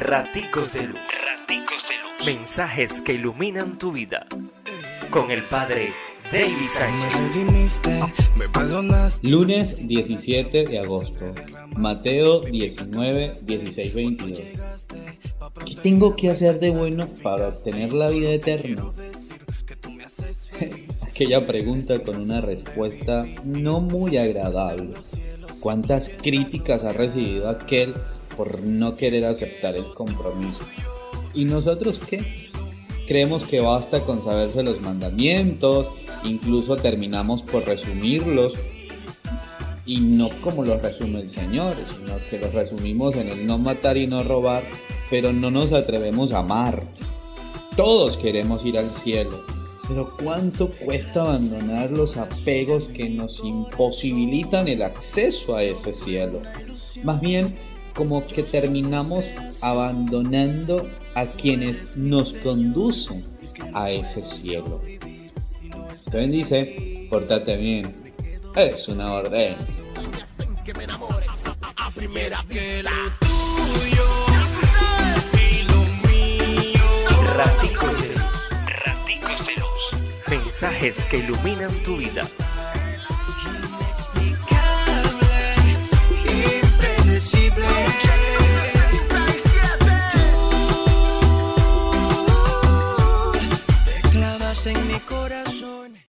Raticos de Luz. Raticos de Luz. Mensajes que iluminan tu vida. Con el Padre David Sánchez. Lunes 17 de agosto. Mateo 19, 16, 22. ¿Qué tengo que hacer de bueno para obtener la vida eterna? Aquella pregunta con una respuesta no muy agradable. ¿Cuántas críticas ha recibido aquel por no querer aceptar el compromiso? ¿Y nosotros qué? Creemos que basta con saberse los mandamientos, incluso terminamos por resumirlos y no como los resume el Señor, sino que los resumimos en el no matar y no robar, pero no nos atrevemos a amar. Todos queremos ir al cielo, pero ¿cuánto cuesta abandonar los apegos que nos imposibilitan el acceso a ese cielo? Más bien, como que terminamos abandonando a quienes nos conducen a ese cielo. Te bendice, pórtate bien. Es una orden. Luz. Mensajes que iluminan tu vida. en mi corazón.